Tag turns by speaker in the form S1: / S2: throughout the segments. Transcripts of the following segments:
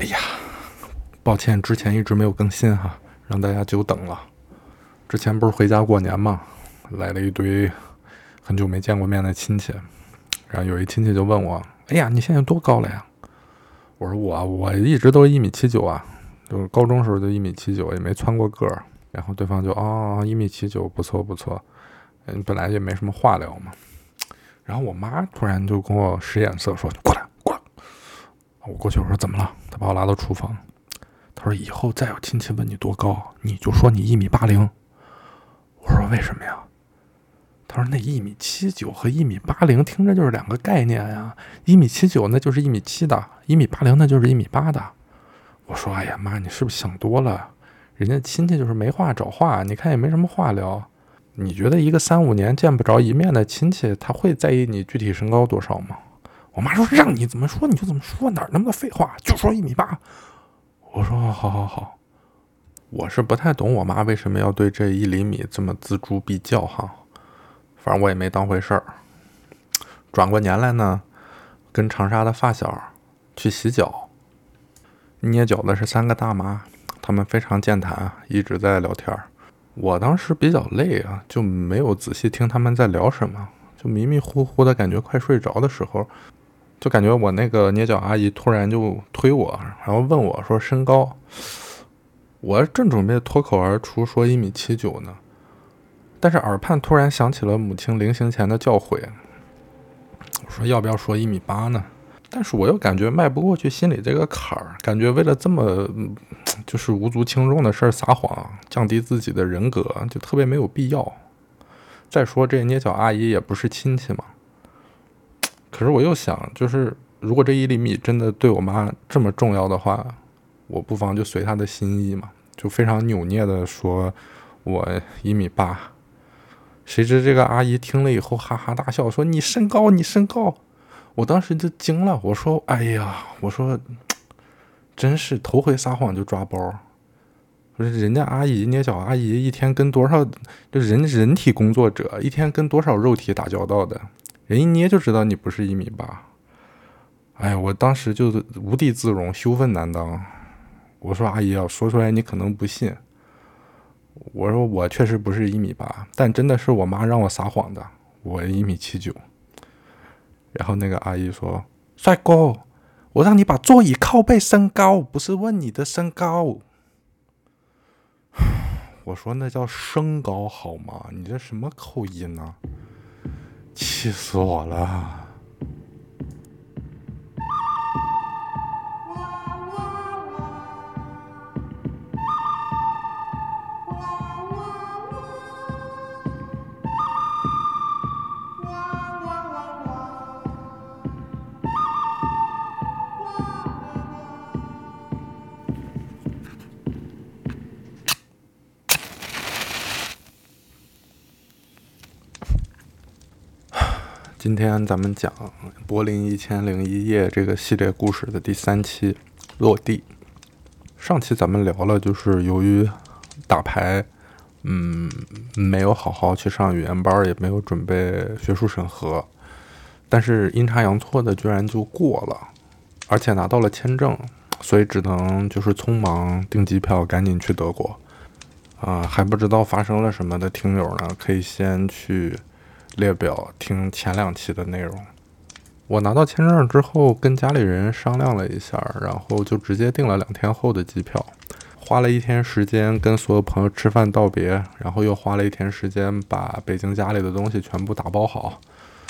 S1: 哎呀，抱歉，之前一直没有更新哈，让大家久等了。之前不是回家过年嘛，来了一堆很久没见过面的亲戚，然后有一亲戚就问我：“哎呀，你现在多高了呀？”我说：“我我一直都一米七九啊，就是高中时候就一米七九，也没蹿过个儿。”然后对方就：“哦，一米七九，不错不错。”嗯，本来也没什么话聊嘛。然后我妈突然就跟我使眼色，说：“，过来。”我过去我说：“怎么了？”他把我拉到厨房，他说：“以后再有亲戚问你多高，你就说你一米八零。”我说：“为什么呀？”他说：“那一米七九和一米八零听着就是两个概念呀，一米七九那就是一米七的，一米八零那就是一米八的。”我说：“哎呀妈，你是不是想多了？人家亲戚就是没话找话，你看也没什么话聊。你觉得一个三五年见不着一面的亲戚，他会在意你具体身高多少吗？”我妈说：“让你怎么说你就怎么说，哪那么多废话？就说一米八。”我说：“好好好。”我是不太懂我妈为什么要对这一厘米这么锱铢必较哈，反正我也没当回事儿。转过年来呢，跟长沙的发小去洗脚，捏脚的是三个大妈，她们非常健谈，一直在聊天。我当时比较累啊，就没有仔细听他们在聊什么，就迷迷糊糊的感觉快睡着的时候，就感觉我那个捏脚阿姨突然就推我，然后问我说身高。我正准备脱口而出说一米七九呢，但是耳畔突然想起了母亲临行前的教诲，我说要不要说一米八呢？但是我又感觉迈不过去心里这个坎儿，感觉为了这么就是无足轻重的事儿撒谎，降低自己的人格，就特别没有必要。再说这捏脚阿姨也不是亲戚嘛。可是我又想，就是如果这一厘米真的对我妈这么重要的话。我不妨就随她的心意嘛，就非常扭捏的说，我一米八。谁知这个阿姨听了以后哈哈大笑，说你身高，你身高。我当时就惊了，我说，哎呀，我说，真是头回撒谎就抓包。不是人家阿姨捏脚阿姨一天跟多少就人人体工作者一天跟多少肉体打交道的，人一捏就知道你不是一米八。哎呀，我当时就无地自容，羞愤难当。我说阿姨啊，说出来你可能不信。我说我确实不是一米八，但真的是我妈让我撒谎的，我一米七九。然后那个阿姨说：“帅哥，我让你把座椅靠背升高，不是问你的身高。”我说那叫升高好吗？你这什么口音呢？气死我了！今天咱们讲《柏林一千零一夜》这个系列故事的第三期落地。上期咱们聊了，就是由于打牌，嗯，没有好好去上语言班，也没有准备学术审核，但是阴差阳错的居然就过了，而且拿到了签证，所以只能就是匆忙订机票，赶紧去德国。啊，还不知道发生了什么的听友呢，可以先去。列表听前两期的内容。我拿到签证之后，跟家里人商量了一下，然后就直接订了两天后的机票，花了一天时间跟所有朋友吃饭道别，然后又花了一天时间把北京家里的东西全部打包好。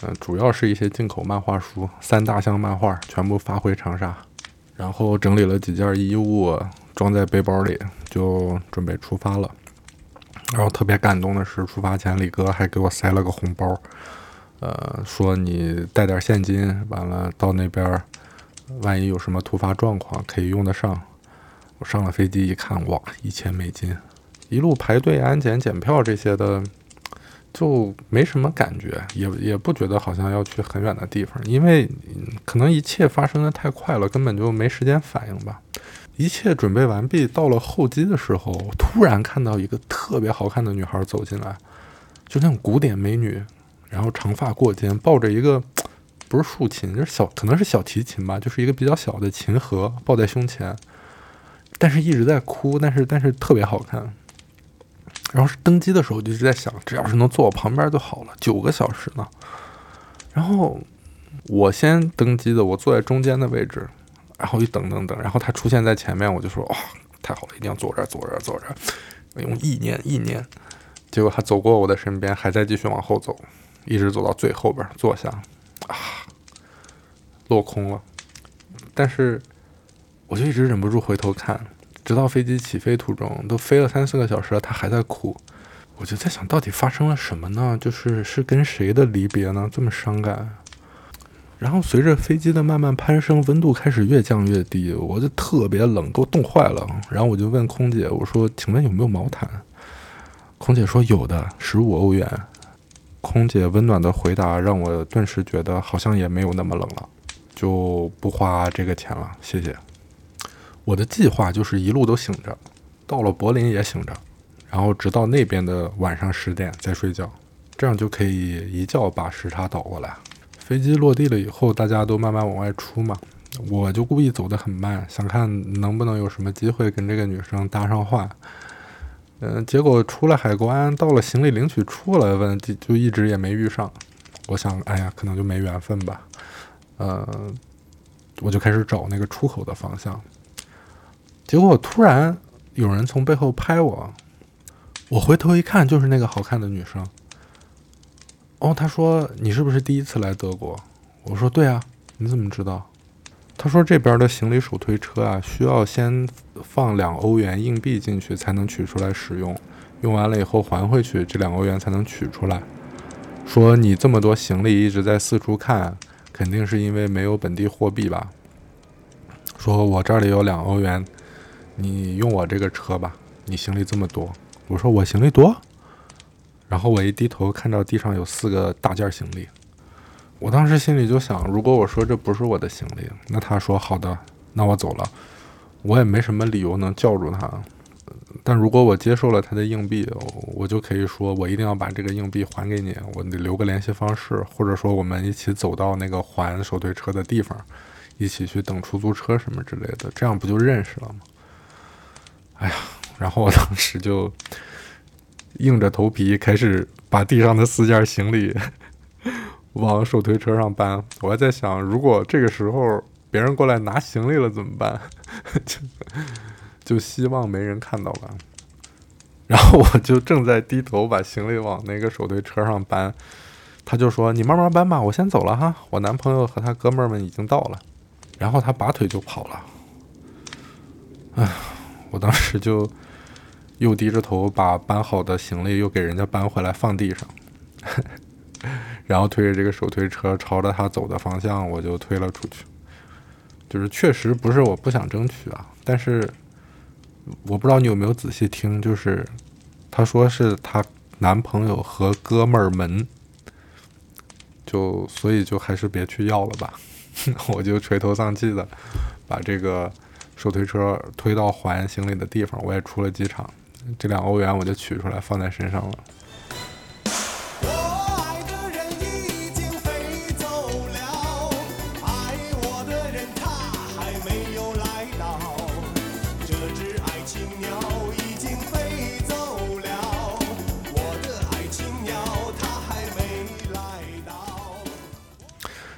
S1: 嗯，主要是一些进口漫画书，三大箱漫画全部发回长沙，然后整理了几件衣物装在背包里，就准备出发了。然后特别感动的是，出发前李哥还给我塞了个红包，呃，说你带点现金，完了到那边，万一有什么突发状况可以用得上。我上了飞机一看，哇，一千美金，一路排队安检检票这些的，就没什么感觉，也也不觉得好像要去很远的地方，因为可能一切发生的太快了，根本就没时间反应吧。一切准备完毕，到了候机的时候，突然看到一个特别好看的女孩走进来，就那种古典美女，然后长发过肩，抱着一个 不是竖琴，就是小，可能是小提琴吧，就是一个比较小的琴盒抱在胸前，但是一直在哭，但是但是特别好看。然后是登机的时候就一直在想，只要是能坐我旁边就好了，九个小时呢。然后我先登机的，我坐在中间的位置，然后一等等等，然后他出现在前面，我就说哇，太好了，一定要坐这儿，坐这儿，坐这儿。用意念，意念。结果他走过我的身边，还在继续往后走，一直走到最后边坐下，啊，落空了。但是我就一直忍不住回头看，直到飞机起飞途中，都飞了三四个小时了，他还在哭。我就在想到底发生了什么呢？就是是跟谁的离别呢？这么伤感。然后随着飞机的慢慢攀升，温度开始越降越低，我就特别冷，给我冻坏了。然后我就问空姐，我说：“请问有没有毛毯？”空姐说：“有的，十五欧元。”空姐温暖的回答让我顿时觉得好像也没有那么冷了，就不花这个钱了，谢谢。我的计划就是一路都醒着，到了柏林也醒着。然后直到那边的晚上十点再睡觉，这样就可以一觉把时差倒过来。飞机落地了以后，大家都慢慢往外出嘛，我就故意走得很慢，想看能不能有什么机会跟这个女生搭上话。嗯，结果出了海关，到了行李领取处了，问就就一直也没遇上。我想，哎呀，可能就没缘分吧。呃，我就开始找那个出口的方向，结果突然有人从背后拍我。我回头一看，就是那个好看的女生。哦，他说：“你是不是第一次来德国？”我说：“对啊。”你怎么知道？他说：“这边的行李手推车啊，需要先放两欧元硬币进去才能取出来使用，用完了以后还回去，这两欧元才能取出来。说你这么多行李一直在四处看，肯定是因为没有本地货币吧？说我这里有两欧元，你用我这个车吧，你行李这么多。”我说我行李多，然后我一低头看到地上有四个大件行李，我当时心里就想，如果我说这不是我的行李，那他说好的，那我走了，我也没什么理由能叫住他。但如果我接受了他的硬币，我就可以说我一定要把这个硬币还给你，我得留个联系方式，或者说我们一起走到那个还手推车的地方，一起去等出租车什么之类的，这样不就认识了吗？哎呀。然后我当时就硬着头皮开始把地上的四件行李 往手推车上搬。我还在想，如果这个时候别人过来拿行李了怎么办？就就希望没人看到吧。然后我就正在低头把行李往那个手推车上搬，他就说：“你慢慢搬吧，我先走了哈。我男朋友和他哥们儿们已经到了。”然后他拔腿就跑了。唉，我当时就。又低着头把搬好的行李又给人家搬回来放地上，然后推着这个手推车朝着他走的方向，我就推了出去。就是确实不是我不想争取啊，但是我不知道你有没有仔细听，就是他说是他男朋友和哥们儿们，就所以就还是别去要了吧。我就垂头丧气的把这个手推车推到还行李的地方，我也出了机场。这两欧元我就取出来放在身上了。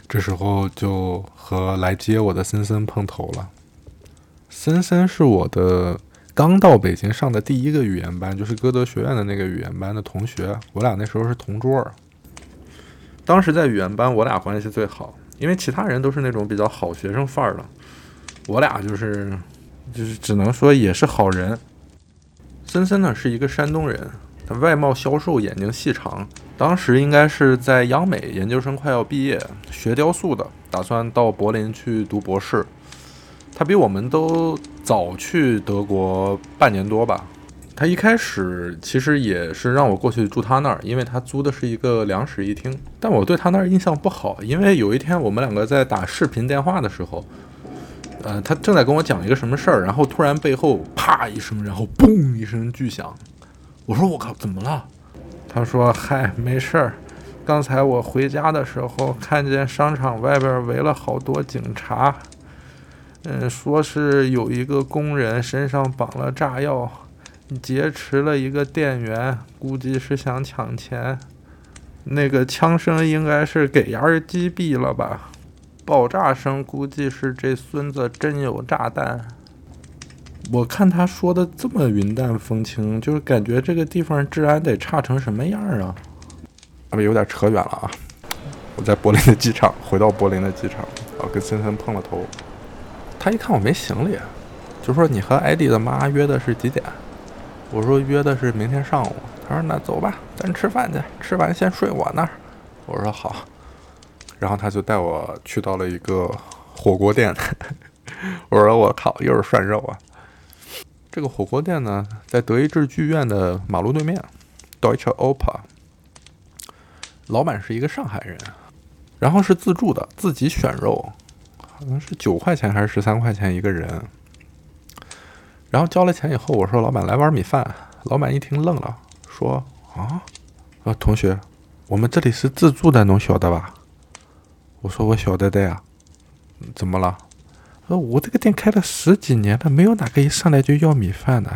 S1: 这时候就和来接我的森森碰头了。森森是我的。刚到北京上的第一个语言班，就是歌德学院的那个语言班的同学，我俩那时候是同桌。当时在语言班，我俩关系最好，因为其他人都是那种比较好学生范儿的，我俩就是就是只能说也是好人。森森呢是一个山东人，他外貌消瘦，眼睛细长，当时应该是在央美研究生快要毕业，学雕塑的，打算到柏林去读博士。他比我们都早去德国半年多吧。他一开始其实也是让我过去住他那儿，因为他租的是一个两室一厅。但我对他那儿印象不好，因为有一天我们两个在打视频电话的时候，呃，他正在跟我讲一个什么事儿，然后突然背后啪一声，然后嘣一声巨响。我说我靠，怎么了？他说嗨，没事儿，刚才我回家的时候，看见商场外边围了好多警察。嗯，说是有一个工人身上绑了炸药，劫持了一个店员，估计是想抢钱。那个枪声应该是给人击毙了吧？爆炸声估计是这孙子真有炸弹。我看他说的这么云淡风轻，就是感觉这个地方治安得差成什么样啊？啊，不，有点扯远了啊！我在柏林的机场，回到柏林的机场，啊，跟森森碰了头。他一看我没行李，就说：“你和艾迪的妈约的是几点？”我说：“约的是明天上午。”他说：“那走吧，咱吃饭去，吃完先睡我那儿。”我说：“好。”然后他就带我去到了一个火锅店。我说：“我靠，又是涮肉啊！”这个火锅店呢，在德意志剧院的马路对面，Deutsche Oper。老板是一个上海人，然后是自助的，自己选肉，可能是九块钱还是十三块钱一个人。然后交了钱以后，我说：“老板，来碗米饭。”老板一听愣了，说：“啊，啊，同学，我们这里是自助的，能晓得吧？”我说：“我晓得的呀。”怎么了？呃，我这个店开了十几年了，没有哪个一上来就要米饭的，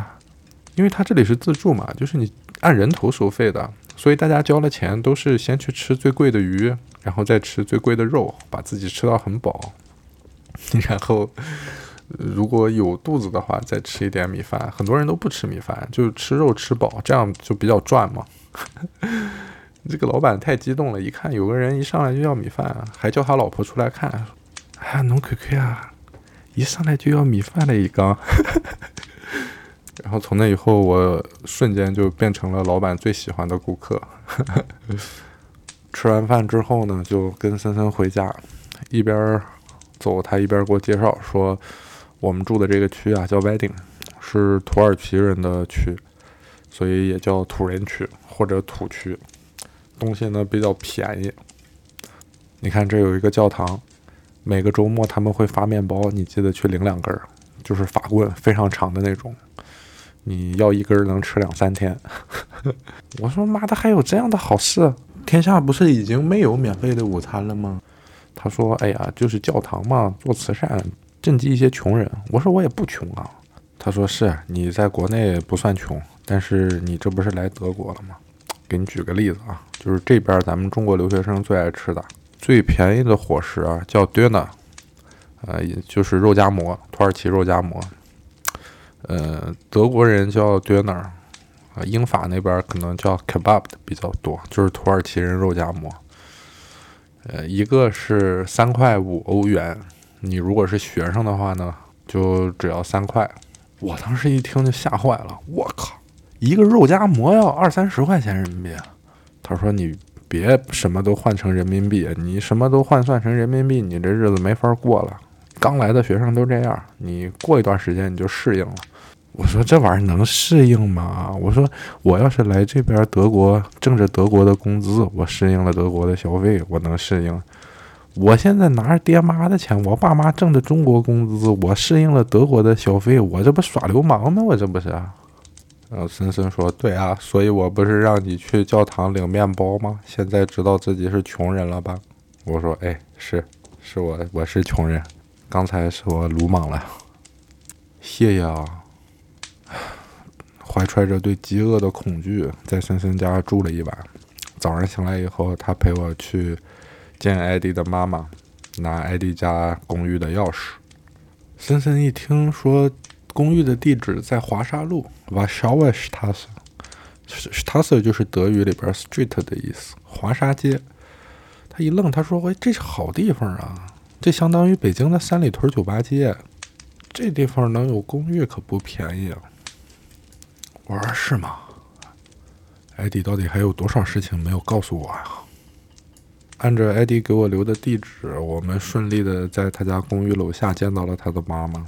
S1: 因为他这里是自助嘛，就是你按人头收费的。所以大家交了钱都是先去吃最贵的鱼，然后再吃最贵的肉，把自己吃到很饱，然后如果有肚子的话再吃一点米饭。很多人都不吃米饭，就吃肉吃饱，这样就比较赚嘛。这个老板太激动了，一看有个人一上来就要米饭，还叫他老婆出来看。哎呀，侬看看啊，一上来就要米饭了一缸。然后从那以后，我瞬间就变成了老板最喜欢的顾客。吃完饭之后呢，就跟森森回家，一边走，他一边给我介绍说，我们住的这个区啊叫 Wedding，是土耳其人的区，所以也叫土人区或者土区。东西呢比较便宜。你看这有一个教堂，每个周末他们会发面包，你记得去领两根儿，就是法棍，非常长的那种。你要一根能吃两三天，我说妈的，还有这样的好事？天下不是已经没有免费的午餐了吗？他说：“哎呀，就是教堂嘛，做慈善，赈济一些穷人。”我说：“我也不穷啊。”他说：“是你在国内不算穷，但是你这不是来德国了吗？给你举个例子啊，就是这边咱们中国留学生最爱吃的、最便宜的伙食啊，叫 dinner，呃，也就是肉夹馍，土耳其肉夹馍。”呃，德国人叫 dinner，啊，英法那边可能叫 kebab 的比较多，就是土耳其人肉夹馍。呃，一个是三块五欧元，你如果是学生的话呢，就只要三块。我当时一听就吓坏了，我靠，一个肉夹馍要二三十块钱人民币。他说你别什么都换成人民币，你什么都换算成人民币，你这日子没法过了。刚来的学生都这样，你过一段时间你就适应了。我说这玩意儿能适应吗？我说我要是来这边德国挣着德国的工资，我适应了德国的消费，我能适应。我现在拿着爹妈的钱，我爸妈挣着中国工资，我适应了德国的消费，我这不耍流氓吗？我这不是？然后森森说：“对啊，所以我不是让你去教堂领面包吗？现在知道自己是穷人了吧？”我说：“哎，是，是我，我是穷人。刚才是我鲁莽了，谢谢啊。”怀揣着对饥饿的恐惧，在森森家住了一晚。早上醒来以后，他陪我去见艾迪的妈妈，拿艾迪家公寓的钥匙。森森一听说公寓的地址在华沙路 （Warschauer Straße），就是德语里边 “street” 的意思，华沙街。他一愣，他说：“喂，这是好地方啊！这相当于北京的三里屯酒吧街，这地方能有公寓可不便宜啊。”我说是吗？艾迪到底还有多少事情没有告诉我呀？按照艾迪给我留的地址，我们顺利的在他家公寓楼下见到了他的妈妈，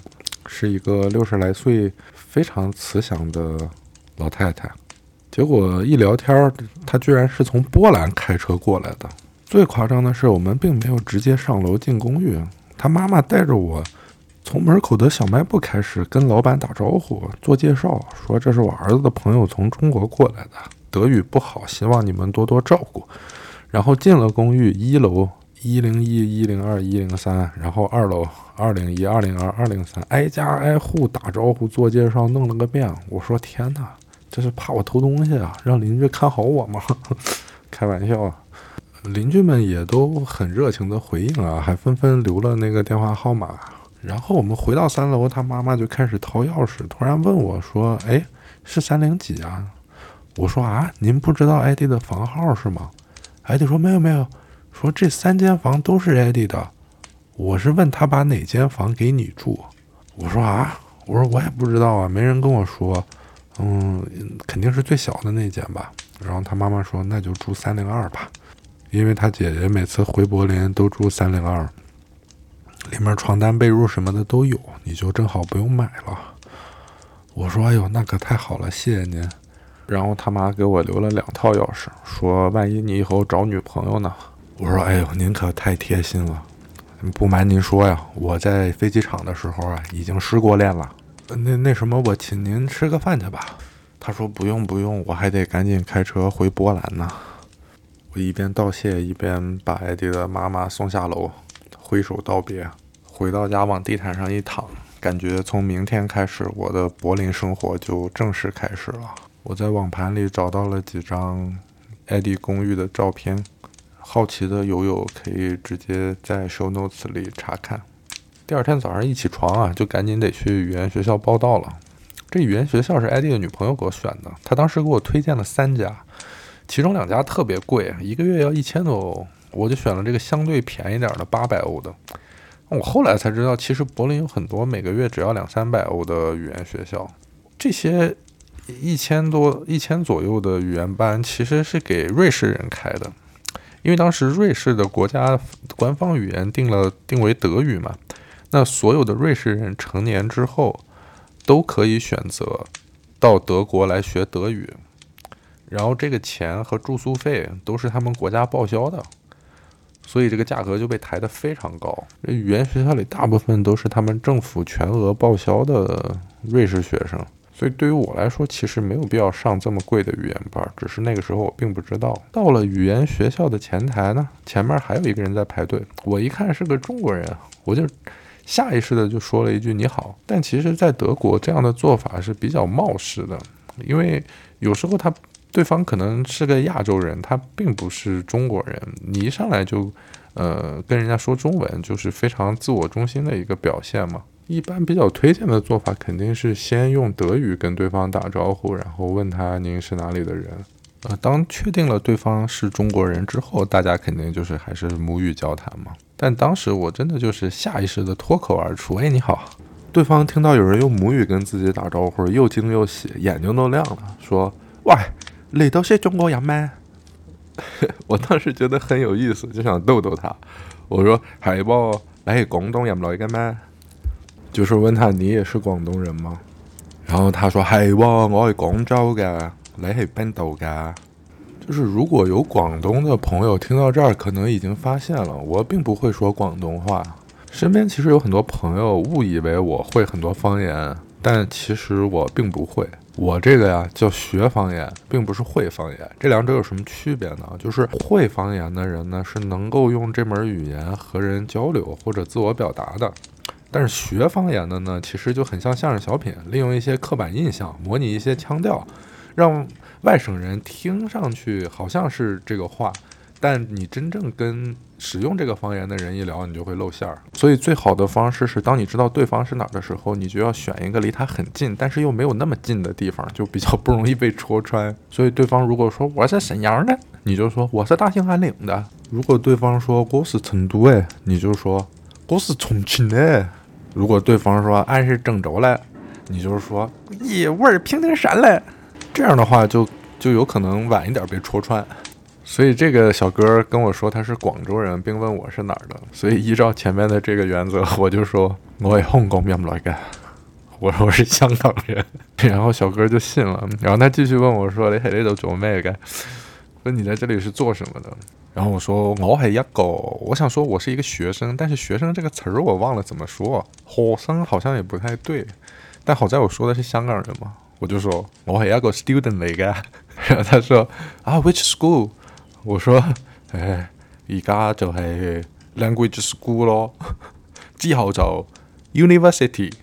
S1: 是一个六十来岁、非常慈祥的老太太。结果一聊天，她居然是从波兰开车过来的。最夸张的是，我们并没有直接上楼进公寓，他妈妈带着我。从门口的小卖部开始跟老板打招呼、做介绍，说这是我儿子的朋友从中国过来的，德语不好，希望你们多多照顾。然后进了公寓，一楼一零一、一零二、一零三，然后二楼二零一、二零二、二零三，挨家挨户打招呼、做介绍，弄了个遍。我说天哪，这是怕我偷东西啊？让邻居看好我吗？开玩笑啊！邻居们也都很热情的回应啊，还纷纷留了那个电话号码。然后我们回到三楼，他妈妈就开始掏钥匙，突然问我说：“哎，是三零几啊？”我说：“啊，您不知道艾迪的房号是吗？”艾迪说：“没有没有，说这三间房都是艾迪的。”我是问他把哪间房给你住。我说：“啊，我说我也不知道啊，没人跟我说。嗯，肯定是最小的那间吧。”然后他妈妈说：“那就住三零二吧，因为他姐姐每次回柏林都住三零二。”里面床单被褥什么的都有，你就正好不用买了。我说：“哎呦，那可太好了，谢谢您。”然后他妈给我留了两套钥匙，说：“万一你以后找女朋友呢？”我说：“哎呦，您可太贴心了。不瞒您说呀，我在飞机场的时候啊，已经失过恋了。那那什么，我请您吃个饭去吧。”他说：“不用不用，我还得赶紧开车回波兰呢。”我一边道谢，一边把艾迪的妈妈送下楼。挥手道别，回到家往地毯上一躺，感觉从明天开始，我的柏林生活就正式开始了。我在网盘里找到了几张艾迪公寓的照片，好奇的友友可以直接在 show notes 里查看。第二天早上一起床啊，就赶紧得去语言学校报到了。这语言学校是艾迪的女朋友给我选的，她当时给我推荐了三家，其中两家特别贵，一个月要一千多欧。我就选了这个相对便宜点的八百欧的。我后来才知道，其实柏林有很多每个月只要两三百欧的语言学校。这些一千多、一千左右的语言班其实是给瑞士人开的，因为当时瑞士的国家官方语言定了定为德语嘛。那所有的瑞士人成年之后都可以选择到德国来学德语，然后这个钱和住宿费都是他们国家报销的。所以这个价格就被抬得非常高。语言学校里大部分都是他们政府全额报销的瑞士学生，所以对于我来说，其实没有必要上这么贵的语言班。只是那个时候我并不知道。到了语言学校的前台呢，前面还有一个人在排队。我一看是个中国人，我就下意识的就说了一句“你好”。但其实，在德国这样的做法是比较冒失的，因为有时候他。对方可能是个亚洲人，他并不是中国人。你一上来就，呃，跟人家说中文，就是非常自我中心的一个表现嘛。一般比较推荐的做法，肯定是先用德语跟对方打招呼，然后问他您是哪里的人。呃，当确定了对方是中国人之后，大家肯定就是还是母语交谈嘛。但当时我真的就是下意识的脱口而出：“哎，你好。”对方听到有人用母语跟自己打招呼，又惊又喜，眼睛都亮了，说：“喂。”你都是中国人吗？我当时觉得很有意思，就想逗逗他。我说：“海不，你是广东人来的吗？”就是问他：“你也是广东人吗？”然后他说：“系喎，我是广州嘅，你是边度的？”就是如果有广东的朋友听到这儿，可能已经发现了，我并不会说广东话。身边其实有很多朋友误以为我会很多方言，但其实我并不会。我这个呀叫学方言，并不是会方言。这两者有什么区别呢？就是会方言的人呢是能够用这门语言和人交流或者自我表达的，但是学方言的呢，其实就很像相声小品，利用一些刻板印象，模拟一些腔调，让外省人听上去好像是这个话。但你真正跟使用这个方言的人一聊，你就会露馅儿。所以最好的方式是，当你知道对方是哪儿的时候，你就要选一个离他很近，但是又没有那么近的地方，就比较不容易被戳穿。所以对方如果说我是沈阳的，你就说我是大兴安岭的；如果对方说我是成都的，你就说我是重庆的；如果对方说俺是郑州的，你就说咦我是平顶山的。这样的话就就有可能晚一点被戳穿。所以这个小哥跟我说他是广州人，并问我是哪儿的。所以依照前面的这个原则，我就说我是香港人来的，我说我是香港人。然后小哥就信了。然后他继续问我说：“你喺呢度做咩嘅？说你在这里是做什么的？”然后我说：“我系一个，我想说我是一个学生，但是学生这个词儿我忘了怎么说，学生好像也不太对。但好在我说的是香港人嘛，我就说我系一个 student 嚟嘅。然后他说：“啊，which school？” 我说 哎，而家就係 language school 咯，之后就 university。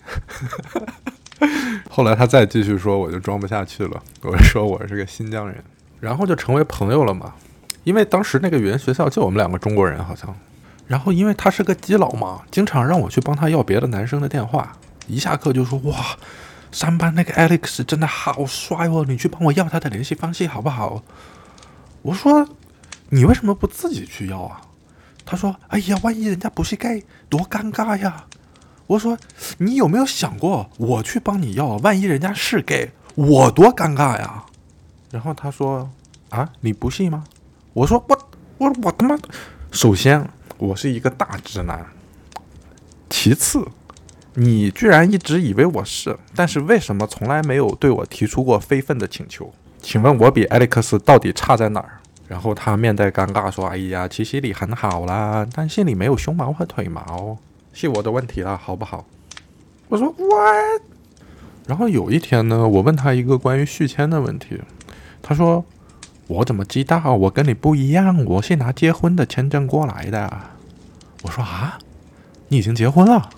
S1: 後來他再繼續說，我就裝不下去了。我說我是個新疆人，然後就成為朋友了嘛。因為當時那個語言學校就我們兩個中國人，好像。然後因為他是個基佬嘛，經常讓我去幫他要別的男生的電話。一下課就說：哇，三班那個 Alex 真的好帥哦，你去幫我要他的聯繫方式好不好？我說：你为什么不自己去要啊？他说：哎呀，万一人家不是 gay，多尴尬呀。我说：你有没有想过，我去帮你要，万一人家是 gay，我多尴尬呀？然后他说：啊，你不信吗？我说：我我我他妈，首先我是一个大直男，其次，你居然一直以为我是，但是为什么从来没有对我提出过非分的请求？请问我比艾利克斯到底差在哪儿？然后他面带尴尬说：哎呀，其实你很好啦，但是你没有胸毛和腿毛。是我的问题了，好不好？我说 What？然后有一天呢，我问他一个关于续签的问题，他说：我怎么知道？我跟你不一样，我是拿结婚的签证过来的。我说啊，你已经结婚了？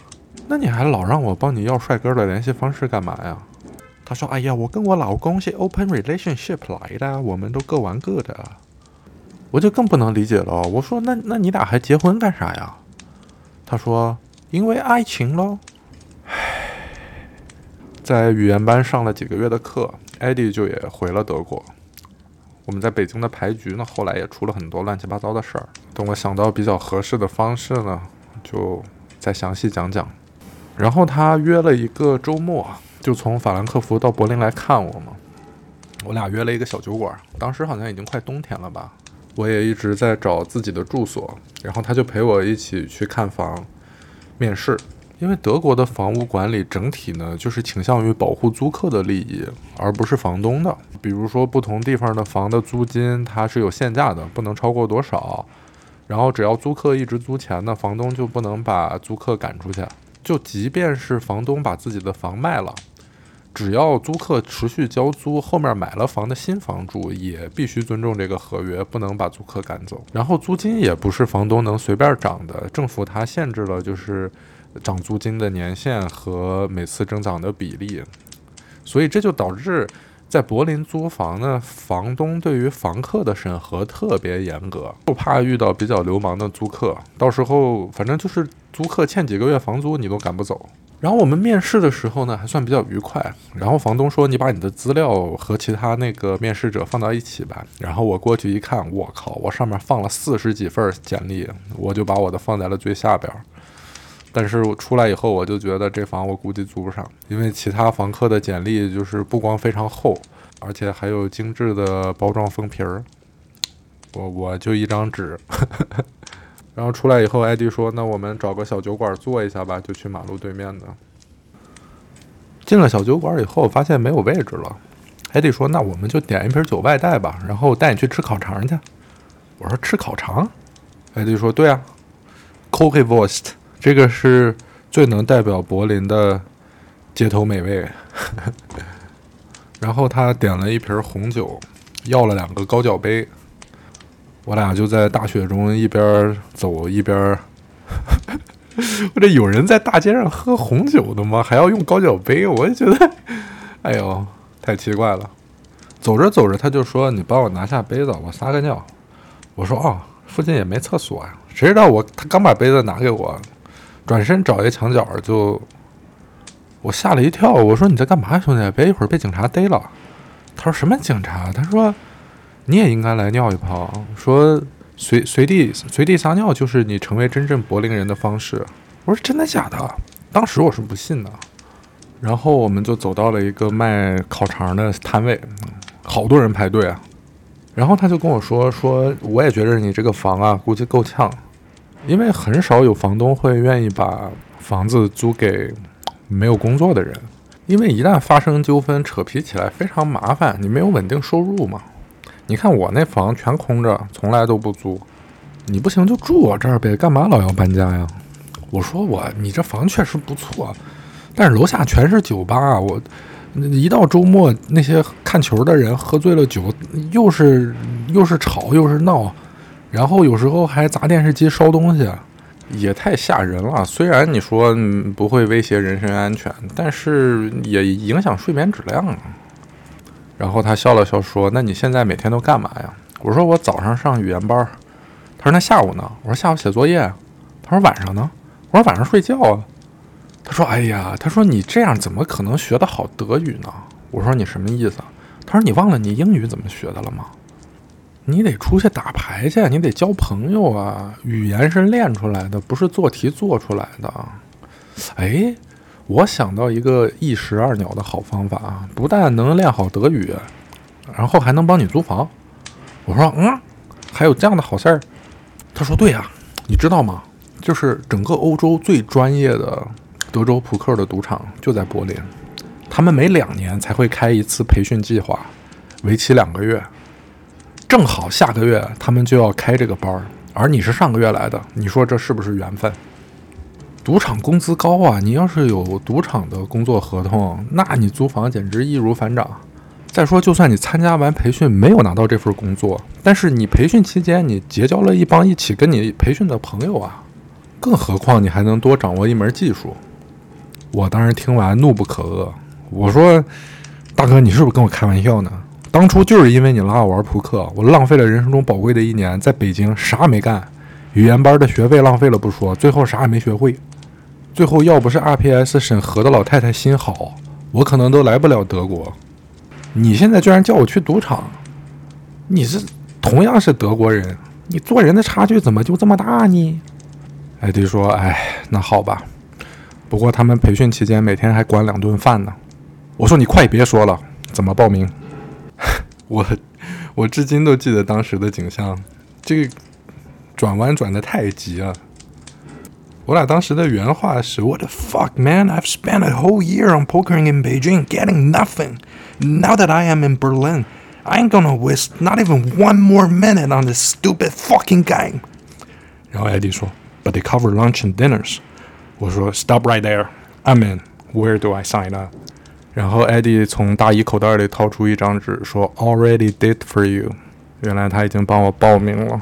S1: 那你还老让我帮你要帅哥的联系方式干嘛呀？他说：哎呀，我跟我老公是 open relationship 来的，我们都各玩各的。我就更不能理解了。我说：那那你俩还结婚干啥呀？他说。因为爱情咯，唉，在语言班上了几个月的课，艾迪就也回了德国。我们在北京的牌局呢，后来也出了很多乱七八糟的事儿。等我想到比较合适的方式呢，就再详细讲讲。然后他约了一个周末，就从法兰克福到柏林来看我嘛。我俩约了一个小酒馆，当时好像已经快冬天了吧。我也一直在找自己的住所，然后他就陪我一起去看房。面试，因为德国的房屋管理整体呢，就是倾向于保护租客的利益，而不是房东的。比如说，不同地方的房的租金它是有限价的，不能超过多少。然后只要租客一直租钱呢，房东就不能把租客赶出去。就即便是房东把自己的房卖了，只要租客持续交租，后面买了房的新房主也必须尊重这个合约，不能把租客赶走。然后租金也不是房东能随便涨的，政府它限制了就是涨租金的年限和每次增长的比例。所以这就导致在柏林租房呢，房东对于房客的审核特别严格，就怕遇到比较流氓的租客，到时候反正就是租客欠几个月房租你都赶不走。然后我们面试的时候呢，还算比较愉快。然后房东说：“你把你的资料和其他那个面试者放到一起吧。”然后我过去一看，我靠，我上面放了四十几份简历，我就把我的放在了最下边。但是出来以后，我就觉得这房我估计租不上，因为其他房客的简历就是不光非常厚，而且还有精致的包装封皮儿。我我就一張紙。然后出来以后，艾迪说：“那我们找个小酒馆坐一下吧，就去马路对面的。”进了小酒馆以后，发现没有位置了。艾迪说：“那我们就点一瓶酒外带吧，然后带你去吃烤肠去。”我说：“吃烤肠？”艾迪说：“对啊，Currywurst，这个是最能代表柏林的街头美味。”然后他点了一瓶红酒，要了两个高脚杯。我俩就在大雪中一边走一边，我这有人在大街上喝红酒的吗？还要用高脚杯？我也觉得，哎呦，太奇怪了。走着走着，他就说：“你帮我拿下杯子，我撒个尿。”我说：“哦，附近也没厕所呀。”谁知道我他刚把杯子拿给我，转身找一墙角就，我吓了一跳。我说：“你在干嘛，兄弟？别一会儿被警察逮了。”他说：“什么警察？”他说。你也应该来尿一泡，说随随地随地撒尿就是你成为真正柏林人的方式。我说真的假的？当时我是不信的。然后我们就走到了一个卖烤肠的摊位，好多人排队啊。然后他就跟我说：“说，我也觉得你这个房啊，估计够呛，因为很少有房东会愿意把房子租给没有工作的人，因为一旦发生纠纷，扯皮起来非常麻烦，你没有稳定收入嘛。你看我那房全空着，从来都不租。你不行就住我这儿呗，干嘛老要搬家呀？我说我，你这房确实不错，但是楼下全是酒吧。我一到周末，那些看球的人喝醉了酒，又是又是吵又是闹，然后有时候还砸电视机烧东西，也太吓人了。虽然你说不会威胁人身安全，但是也影响睡眠质量啊。然后他笑了笑说：“那你现在每天都干嘛呀？”我说：“我早上上语言班。”他说：“那下午呢？”我说：“下午写作业。”他说：“晚上呢？”我说：“晚上睡觉啊。”他说：“哎呀，他说你这样怎么可能学得好德语呢？”我说：“你什么意思？”他说：“你忘了你英语怎么学的了吗？你得出去打牌去，你得交朋友啊！语言是练出来的，不是做题做出来的。”哎。我想到一个一石二鸟的好方法啊，不但能练好德语，然后还能帮你租房。我说，嗯，还有这样的好事儿？他说，对呀，你知道吗？就是整个欧洲最专业的德州扑克的赌场就在柏林，他们每两年才会开一次培训计划，为期两个月。正好下个月他们就要开这个班儿，而你是上个月来的，你说这是不是缘分？赌场工资高啊！你要是有赌场的工作合同，那你租房简直易如反掌。再说，就算你参加完培训没有拿到这份工作，但是你培训期间你结交了一帮一起跟你培训的朋友啊，更何况你还能多掌握一门技术。我当时听完怒不可遏，我说：“大哥，你是不是跟我开玩笑呢？当初就是因为你拉我玩扑克，我浪费了人生中宝贵的一年，在北京啥也没干，语言班的学费浪费了不说，最后啥也没学会。”最后要不是 RPS 审核的老太太心好，我可能都来不了德国。你现在居然叫我去赌场，你是同样是德国人，你做人的差距怎么就这么大呢？艾迪说：“哎，那好吧。不过他们培训期间每天还管两顿饭呢。”我说：“你快别说了，怎么报名？” 我我至今都记得当时的景象，这个转弯转的太急了。我俩当时的原话是：“What the fuck, man? I've spent a whole year on pokering in Beijing, getting nothing. Now that I am in Berlin, I ain't gonna waste not even one more minute on this stupid fucking game.” 然后艾迪说：“But they cover lunch and dinners.” 我说：“Stop right there. I'm in. Where do I sign up?” 然后艾迪从大衣口袋里掏出一张纸，说：“Already did for you.” 原来他已经帮我报名了。